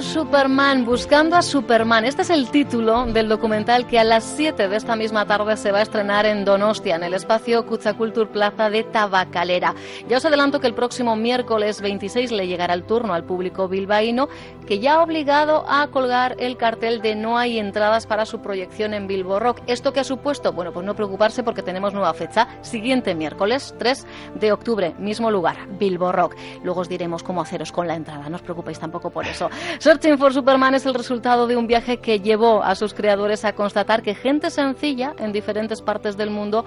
Superman, buscando a Superman. Este es el título del documental que a las 7 de esta misma tarde se va a estrenar en Donostia, en el espacio Culture Plaza de Tabacalera. Ya os adelanto que el próximo miércoles 26 le llegará el turno al público bilbaíno, que ya ha obligado a colgar el cartel de no hay entradas para su proyección en Bilbo Rock. ¿Esto qué ha supuesto? Bueno, pues no preocuparse porque tenemos nueva fecha, siguiente miércoles 3 de octubre, mismo lugar, Bilbo Rock. Luego os diremos cómo haceros con la entrada, no os preocupéis tampoco por eso. Searching for Superman es el resultado de un viaje que llevó a sus creadores a constatar que gente sencilla en diferentes partes del mundo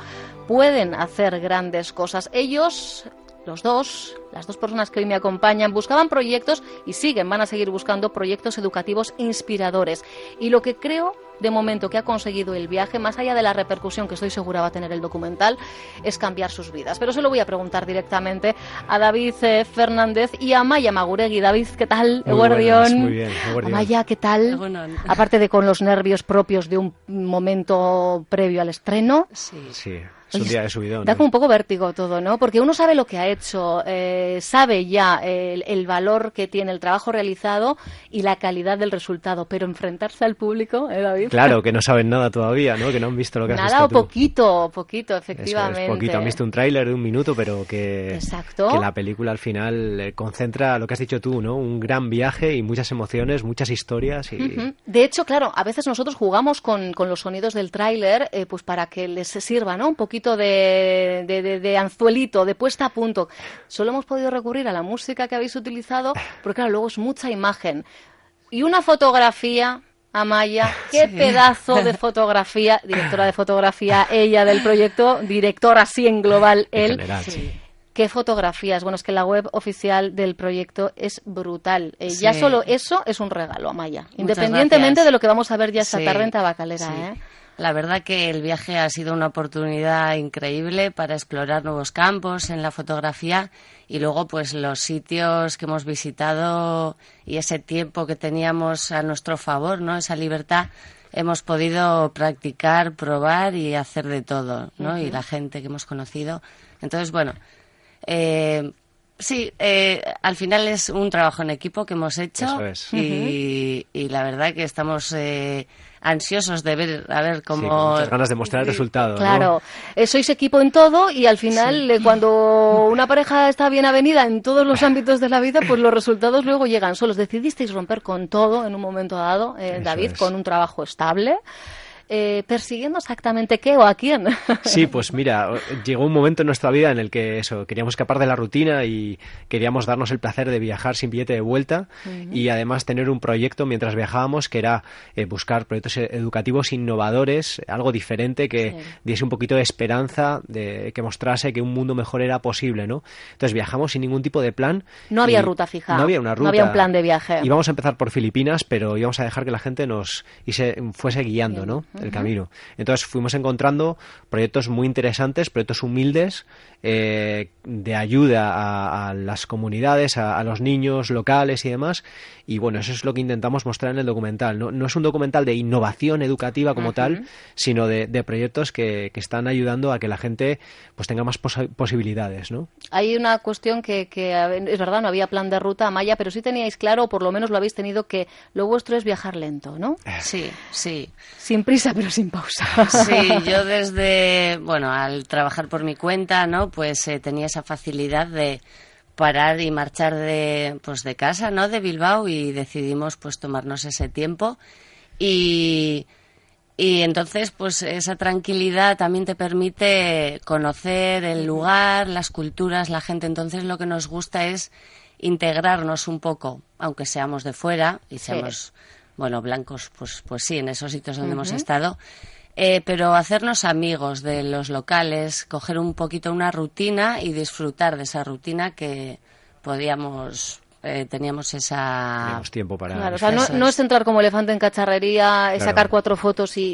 pueden hacer grandes cosas. Ellos los dos, las dos personas que hoy me acompañan, buscaban proyectos y siguen, van a seguir buscando proyectos educativos inspiradores. Y lo que creo de momento que ha conseguido el viaje, más allá de la repercusión que estoy segura va a tener el documental, es cambiar sus vidas. Pero se lo voy a preguntar directamente a David eh, Fernández y a Maya Maguregui. David, ¿qué tal? Muy, buenas, muy bien. Maya, ¿qué tal? Aparte de con los nervios propios de un momento previo al estreno. Sí. sí. Es un día de subidón. Da como un poco vértigo todo, ¿no? Porque uno sabe lo que ha hecho, eh, sabe ya el, valor que tiene el trabajo realizado y la calidad del resultado, pero enfrentarse al público, ¿eh, David? Claro, que no saben nada todavía, ¿no? Que no han visto lo que nada has Nada o poquito, poquito, efectivamente. es, poquito. Han visto un tráiler de un minuto, pero que, Exacto. que la película al final eh, concentra lo que has dicho tú, ¿no? Un gran viaje y muchas emociones, muchas historias. Y... De hecho, claro, a veces nosotros jugamos con, con los sonidos del tráiler eh, pues para que les sirva, ¿no? Un poquito de, anzuelito, de puesta a punto. Solo hemos podido recurrir a la música que habéis utilizado, porque claro, luego es mucha imagen. Y una fotografía, Amaya, qué pedazo de fotografía, directora de fotografía ella del proyecto, directora así en global él. Qué fotografías. Bueno, es que la web oficial del proyecto es brutal. Eh, ya solo eso es un regalo, Amaya. Independientemente de lo que vamos a ver ya esta tarde en Tabacalera. ¿eh? La verdad que el viaje ha sido una oportunidad increíble para explorar nuevos campos en la fotografía y luego pues los sitios que hemos visitado y ese tiempo que teníamos a nuestro favor, ¿no? Esa libertad hemos podido practicar, probar y hacer de todo, ¿no? Y la gente que hemos conocido. Entonces, bueno, eh, Sí, eh, al final es un trabajo en equipo que hemos hecho y, la verdad que estamos eh, ansiosos de ver a ver cómo muchas ganas de mostrar el resultado claro eh, sois equipo en todo y al final cuando una pareja está bien avenida en todos los ámbitos de la vida pues los resultados luego llegan solos. Decidisteis romper con todo en un momento dado David con un trabajo estable eh, persiguiendo exactamente qué o a quién. Sí, pues mira, llegó un momento en nuestra vida en el que eso, queríamos escapar de la rutina y queríamos darnos el placer de viajar sin billete de vuelta y además tener un proyecto mientras viajábamos que era eh, buscar proyectos educativos innovadores, algo diferente que diese un poquito de esperanza, de que mostrase que un mundo mejor era posible, ¿no? Entonces viajamos sin ningún tipo de plan. No había ruta fija. No había una ruta. No había un plan de viaje. Íbamos a empezar por Filipinas, pero íbamos a dejar que la gente nos y se fuese guiando, ¿no? El camino. Entonces fuimos encontrando proyectos muy interesantes, proyectos humildes, eh, de ayuda a, las comunidades, a, los niños locales y demás. Y bueno, eso es lo que intentamos mostrar en el documental. No, es un documental de innovación educativa como tal, sino de, proyectos que, están ayudando a que la gente pues tenga más posibilidades. ¿no? Hay una cuestión que, es verdad, no había plan de ruta Maya, pero sí teníais claro, o por lo menos lo habéis tenido, que lo vuestro es viajar lento, ¿no? Sí, sí. Sin prisa, pero sin pausa. Sí, yo desde, bueno, al trabajar por mi cuenta, ¿no? Pues eh, tenía esa facilidad de parar y marchar de, pues de casa, ¿no? De Bilbao y decidimos pues tomarnos ese tiempo y, Y entonces, pues esa tranquilidad también te permite conocer el lugar, las culturas, la gente. Entonces lo que nos gusta es integrarnos un poco, aunque seamos de fuera y seamos, bueno, blancos, pues, pues sí, en esos sitios donde hemos estado. Eh, pero hacernos amigos de los locales, coger un poquito una rutina y disfrutar de esa rutina que podíamos eh, teníamos esa... Teníamos tiempo para... Claro, o sea, no, es entrar como elefante en cacharrería, sacar cuatro fotos y,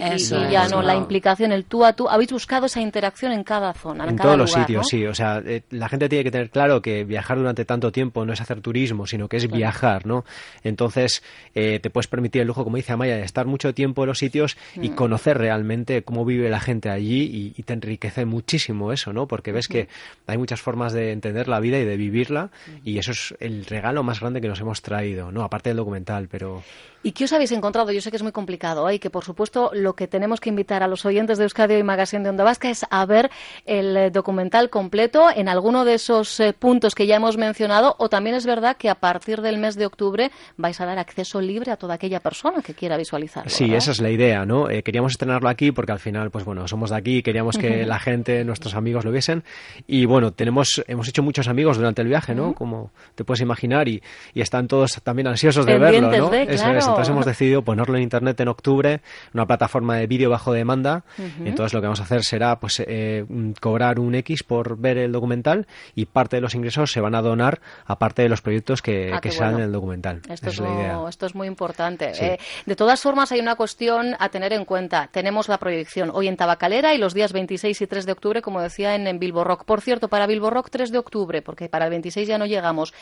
ya, no, la implicación, el tú a tú. Habéis buscado esa interacción en cada zona, en, en todos los sitios, sí. O sea, eh, la gente tiene que tener claro que viajar durante tanto tiempo no es hacer turismo, sino que es viajar, ¿no? Entonces, eh, te puedes permitir el lujo, como dice Amaya, de estar mucho tiempo en los sitios y mm. conocer realmente cómo vive la gente allí y, te enriquece muchísimo eso, ¿no? Porque ves que hay muchas formas de entender la vida y de vivirla y eso es el regalo lo más grande que nos hemos traído, ¿no? Aparte del documental, pero... ¿Y qué os habéis encontrado? Yo sé que es muy complicado ¿eh? y que, por supuesto, lo que tenemos que invitar a los oyentes de Euskadi y Magazine de Onda Vasca es a ver el eh, documental completo en alguno de esos eh, puntos que ya hemos mencionado o también es verdad que a partir del mes de octubre vais a dar acceso libre a toda aquella persona que quiera visualizarlo. Sí, esa es la idea, ¿no? queríamos estrenarlo aquí porque al final, pues bueno, somos de aquí y queríamos que la gente, nuestros amigos lo viesen y bueno, tenemos, hemos hecho muchos amigos durante el viaje, ¿no? Como te puedes imaginar y, están todos también ansiosos de verlo, ¿no? entonces hemos decidido ponerlo en internet en octubre, una plataforma de vídeo bajo demanda. Entonces lo que vamos a hacer será pues eh, cobrar un X por ver el documental y parte de los ingresos se van a donar a parte de los proyectos que, ah, sean en el documental. Esto es, esto es muy importante. Eh, de todas formas hay una cuestión a tener en cuenta. Tenemos la proyección hoy en Tabacalera y los días 26 y 3 de octubre, como decía, en, en Bilbo Rock. Por cierto, para Bilbo Rock 3 de octubre, porque para el 26 ya no llegamos.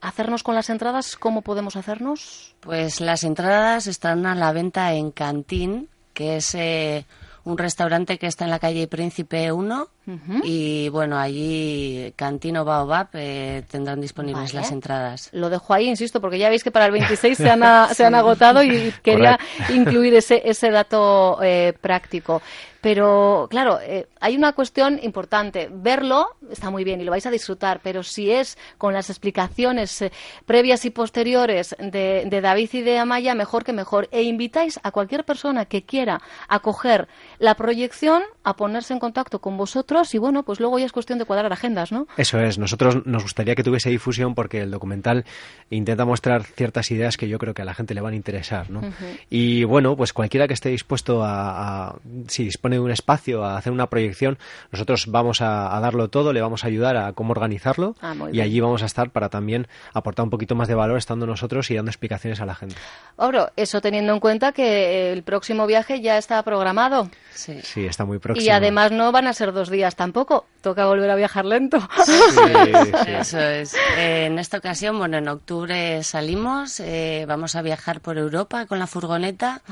¿Hacernos con las entradas? ¿Cómo podemos hacernos? Pues las entradas están a la venta en Cantín, que es eh, un restaurante que está en la calle Príncipe 1 y bueno, allí Cantino Baobab eh, tendrán disponibles las entradas. Lo dejo ahí, insisto, porque ya veis que para el 26 se han, se han agotado y quería incluir ese, ese dato eh, práctico. Pero, claro, eh, hay una cuestión importante. Verlo está muy bien y lo vais a disfrutar, pero si es con las explicaciones previas y posteriores de, de, David y de Amaya, mejor que mejor. E invitáis a cualquier persona que quiera acoger la proyección a ponerse en contacto con vosotros y bueno, pues luego ya es cuestión de cuadrar agendas, ¿no? Eso es, nosotros nos gustaría que tuviese difusión porque el documental intenta mostrar ciertas ideas que yo creo que a la gente le van a interesar, ¿no? Y bueno, pues cualquiera que esté dispuesto a, si dispone de un espacio, a hacer una proyección, nosotros vamos a, darlo todo, le vamos a ayudar a cómo organizarlo ah, y allí vamos a estar para también aportar un poquito más de valor estando nosotros y dando explicaciones a la gente. Oro, eso teniendo en cuenta que el próximo viaje ya está programado. Sí, sí está muy próximo. Y además no van a ser dos días tampoco. Toca volver a viajar lento. Eso es. Eh, en esta ocasión, bueno, en octubre salimos, eh, vamos a viajar por Europa con la furgoneta.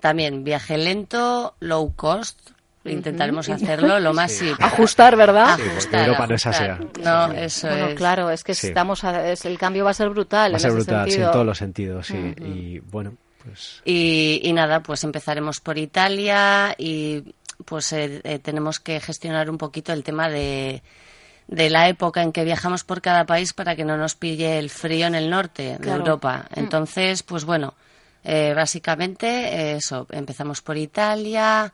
También viaje lento, low cost, intentaremos hacerlo lo más sí. ajustar verdad ajustar, Europa no es Asia. No eso es. claro es que estamos el cambio va a ser brutal va a ser brutal en todos los sentidos sí. Y bueno pues y, y, nada pues empezaremos por Italia y pues eh, eh, tenemos que gestionar un poquito el tema de, de la época en que viajamos por cada país para que no nos pille el frío en el norte de Europa. Mm. Entonces, pues bueno, eh, básicamente eso, empezamos por Italia.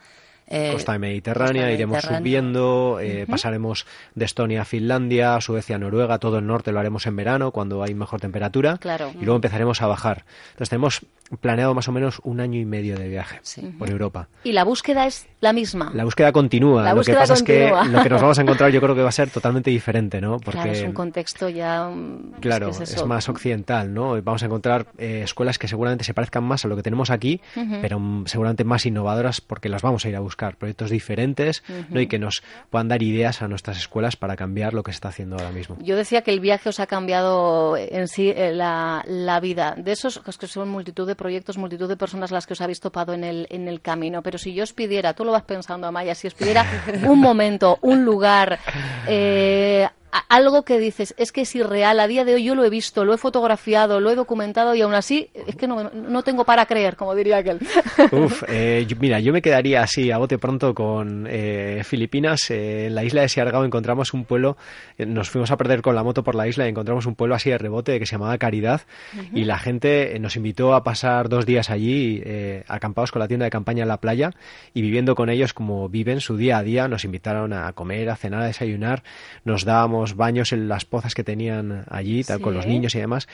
Costa mediterránea, iremos subiendo, pasaremos de Estonia a Finlandia, Suecia, Noruega, todo el norte lo haremos en verano cuando hay mejor temperatura y luego empezaremos a bajar. Entonces tenemos planeado más o menos un año y medio de viaje por Europa. ¿Y la búsqueda es la misma? La búsqueda continúa. lo que pasa es que lo que nos vamos a encontrar yo creo que va a ser totalmente diferente, ¿no? Porque es un contexto ya... Mm, claro, es, más occidental, ¿no? Vamos a encontrar eh, escuelas que seguramente se parezcan más a lo que tenemos aquí, pero mm, seguramente más innovadoras porque las vamos a ir a buscar. Proyectos diferentes, ¿no? Y que nos puedan dar ideas a nuestras escuelas para cambiar lo que se está haciendo ahora mismo. Yo decía que el viaje os ha cambiado en sí eh, la, la vida. De esos que son multitud de proyectos, multitud de personas las que os habéis topado en el, en el camino. Pero si yo os pidiera, tú lo vas pensando, Amaya, si os pidiera un momento, un lugar, eh, algo que dices, es que es irreal, a día de hoy yo lo he visto, lo he fotografiado, lo he documentado y aún así es que no, no tengo para creer, como diría aquel. Uf, eh, mira, yo me quedaría así a bote pronto con eh, Filipinas. Eh, en la isla de Siargao encontramos un pueblo, nos fuimos a perder con la moto por la isla y encontramos un pueblo así de rebote que se llamaba Caridad y la gente nos invitó a pasar dos días allí acampados con la tienda de campaña en la playa y viviendo con ellos como viven su día a día. Nos invitaron a comer, a cenar, a desayunar, nos dábamos baños en las pozas que tenían allí, tal, con los niños y demás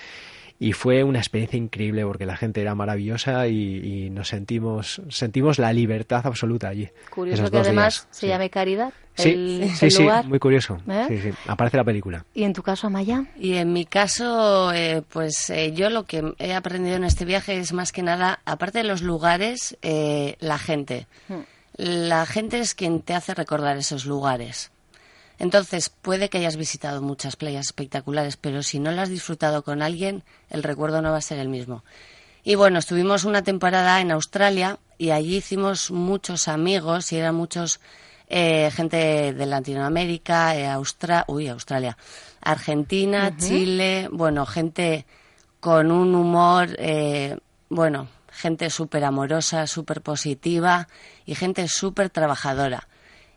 y fue una experiencia increíble porque la gente era maravillosa y, nos sentimos sentimos la libertad absoluta allí. Curioso que además se llame Caridad. Sí, sí, sí, muy curioso. ¿Eh? Aparece la película. ¿Y en tu caso, Amaya? Y en mi caso, eh, pues eh, yo lo que he aprendido en este viaje es más que nada, aparte de los lugares, la gente. Hmm. La gente es quien te hace recordar esos lugares. Entonces, puede que hayas visitado muchas playas espectaculares, pero si no las has disfrutado con alguien, el recuerdo no va a ser el mismo. Y bueno, estuvimos una temporada en Australia y allí hicimos muchos amigos y eran muchos eh, gente de Latinoamérica, eh, uy, Australia, Argentina, Chile, bueno, gente con un humor, eh, bueno, gente súper amorosa, súper positiva y gente súper trabajadora.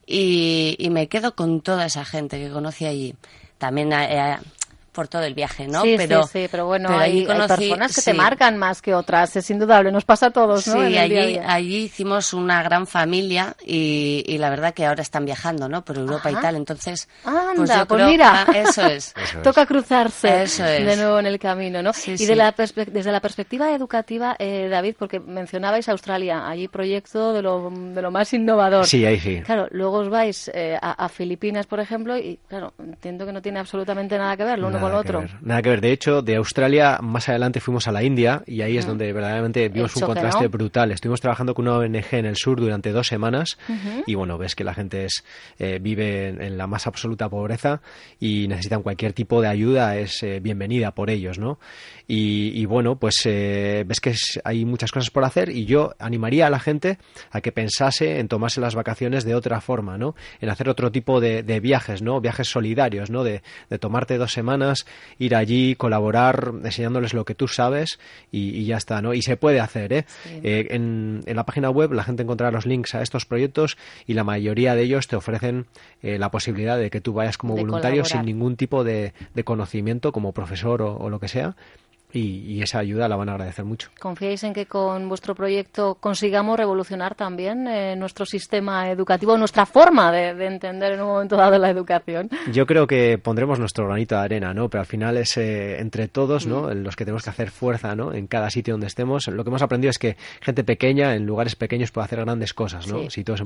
Y, y, me quedo con toda esa gente que conocí allí. También eh, por todo el viaje, ¿no? Sí, pero, sí, sí, pero bueno, hay, personas que te marcan más que otras, es indudable, nos pasa a todos, ¿no? Sí, allí, allí hicimos una gran familia y, y, la verdad que ahora están viajando, ¿no? Por Europa y tal, entonces... pues, pues mira, ah, eso es. Toca cruzarse de nuevo en el camino, ¿no? y de la desde la perspectiva educativa, eh, David, porque mencionabais Australia, allí proyecto de lo, de lo más innovador. Sí, ahí sí. Claro, luego os vais eh, a, a, Filipinas, por ejemplo, y claro, entiendo que no tiene absolutamente nada que ver lo uno nada que ver. De hecho, de Australia más adelante fuimos a la India y ahí es mm. donde verdaderamente vimos un contraste brutal. Estuvimos trabajando con una ONG en el sur durante dos semanas y bueno, ves que la gente es, eh, vive en, la más absoluta pobreza y necesitan cualquier tipo de ayuda, es eh, bienvenida por ellos, ¿no? Y, bueno, pues eh, ves que hay muchas cosas por hacer y yo animaría a la gente a que pensase en tomarse las vacaciones de otra forma, ¿no? En hacer otro tipo de, viajes, ¿no? Viajes solidarios, ¿no? De, tomarte dos semanas, ir allí, colaborar, enseñándoles lo que tú sabes y, ya está, ¿no? Y se puede hacer, ¿eh? eh en, la página web la gente encontrará los links a estos proyectos y la mayoría de ellos te ofrecen eh, la posibilidad de que tú vayas como voluntario sin ningún tipo de, conocimiento como profesor o lo que sea y, esa ayuda la van a agradecer mucho. ¿Confiáis en que con vuestro proyecto consigamos revolucionar también eh, nuestro sistema educativo, nuestra forma de, entender en un momento dado la educación? Yo creo que pondremos nuestro granito de arena, ¿no? Pero al final es eh, entre todos, ¿no? Mm. Los que tenemos que hacer fuerza, ¿no? En cada sitio donde estemos. Lo que hemos aprendido es que gente pequeña en lugares pequeños puede hacer grandes cosas, ¿no? Si todos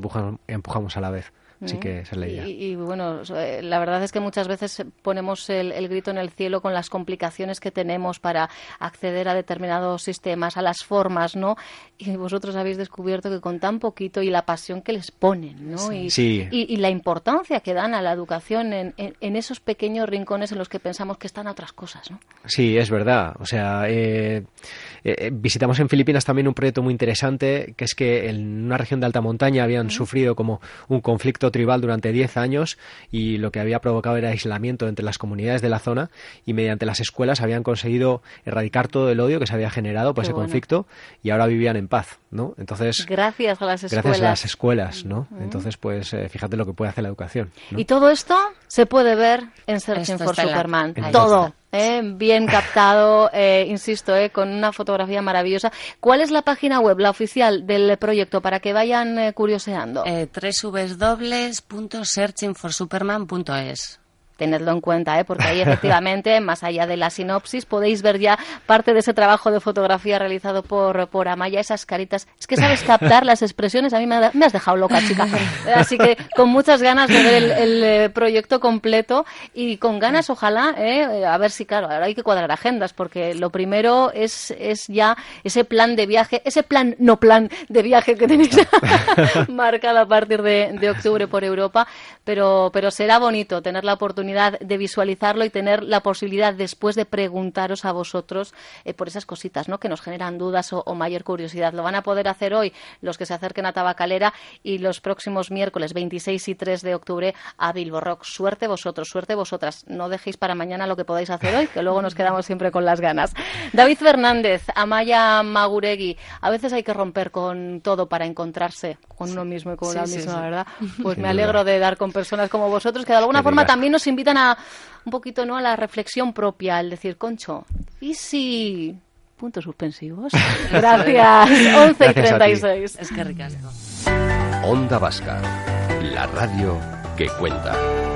empujamos a la vez. Así que esa es Y, bueno, eh, la verdad es que muchas veces ponemos el, grito en el cielo con las complicaciones que tenemos para acceder a determinados sistemas, a las formas, ¿no? Y vosotros habéis descubierto que con tan poquito y la pasión que les ponen, ¿no? Y, y, la importancia que dan a la educación en, en, esos pequeños rincones en los que pensamos que están otras cosas, ¿no? Sí, es verdad. O sea, eh, eh, visitamos en Filipinas también un proyecto muy interesante, que es que en una región de alta montaña habían sufrido como un conflicto tribal durante 10 años y lo que había provocado era aislamiento entre las comunidades de la zona y mediante las escuelas habían conseguido erradicar todo el odio que se había generado por ese conflicto y ahora vivían en paz, ¿no? Entonces gracias a las escuelas, gracias a las escuelas, ¿no? Entonces pues eh, fíjate lo que puede hacer la educación. Y todo esto se puede ver en Searching for Superman, todo. Eh, bien captado, eh, insisto, eh, con una fotografía maravillosa. ¿Cuál es la página web, la oficial del proyecto, para que vayan eh, curioseando? Eh, www.searchingforsuperman.es tenedlo en cuenta, ¿eh? porque ahí efectivamente, más allá de la sinopsis, podéis ver ya parte de ese trabajo de fotografía realizado por, por Amaya, esas caritas. Es que sabes captar las expresiones, a mí me, has dejado loca, chica. Así que con muchas ganas de ver el, eh, proyecto completo y con ganas, ojalá, ¿eh? a ver si, claro, ahora hay que cuadrar agendas, porque lo primero es, es ya ese plan de viaje, ese plan, no plan de viaje que tenéis marcado a partir de, de octubre por Europa, pero, pero será bonito tener la oportunidad oportunidad de visualizarlo y tener la posibilidad después de preguntaros a vosotros eh, por esas cositas ¿no? que nos generan dudas o, mayor curiosidad. Lo van a poder hacer hoy los que se acerquen a Tabacalera y los próximos miércoles 26 y 3 de octubre a Bilbo Rock. Suerte vosotros, suerte vosotras. No dejéis para mañana lo que podáis hacer hoy, que luego nos quedamos siempre con las ganas. David Fernández, Amaya Maguregui, a veces hay que romper con todo para encontrarse con uno mismo y con una misma, ¿verdad? Pues me alegro de dar con personas como vosotros que de alguna forma también nos invitan a un poquito no a la reflexión propia, al decir, concho, ¿y si puntos suspensivos? Gracias. 11 y 36. Es que ricasco. Onda Vasca, la radio que cuenta.